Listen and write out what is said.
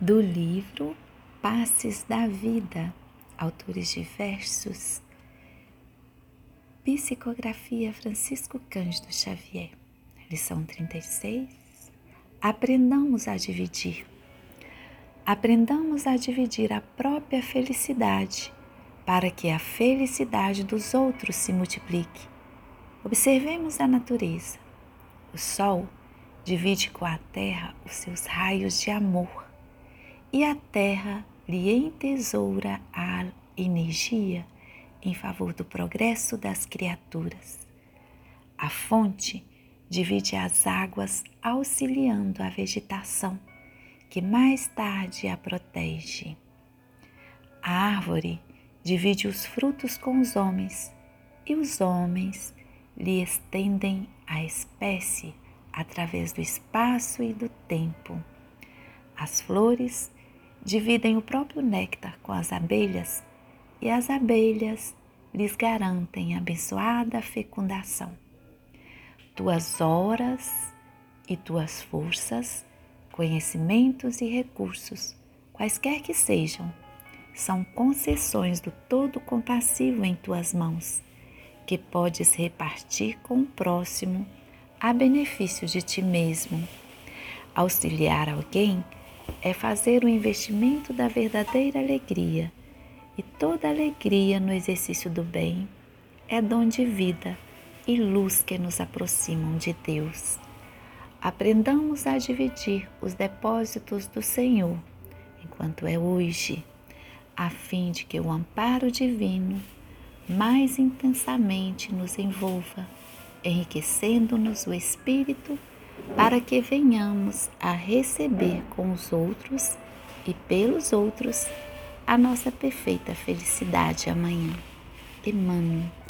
do livro Passes da Vida, autores diversos. Psicografia Francisco Cândido Xavier, lição 36. Aprendamos a dividir. Aprendamos a dividir a própria felicidade para que a felicidade dos outros se multiplique. Observemos a natureza. O sol divide com a terra os seus raios de amor e a terra lhe entesoura a energia em favor do progresso das criaturas. A fonte divide as águas auxiliando a vegetação, que mais tarde a protege. A árvore divide os frutos com os homens, e os homens lhe estendem a espécie através do espaço e do tempo. As flores dividem o próprio néctar com as abelhas e as abelhas lhes garantem abençoada fecundação. Tuas horas e tuas forças, conhecimentos e recursos, quaisquer que sejam, são concessões do Todo Compassivo em tuas mãos, que podes repartir com o próximo a benefício de ti mesmo. Auxiliar alguém é fazer o investimento da verdadeira alegria, e toda alegria no exercício do bem é dom de vida e luz que nos aproximam de Deus. Aprendamos a dividir os depósitos do Senhor enquanto é hoje, a fim de que o amparo divino mais intensamente nos envolva enriquecendo-nos o espírito para que venhamos a receber com os outros e pelos outros a nossa perfeita felicidade amanhã. Emmanuel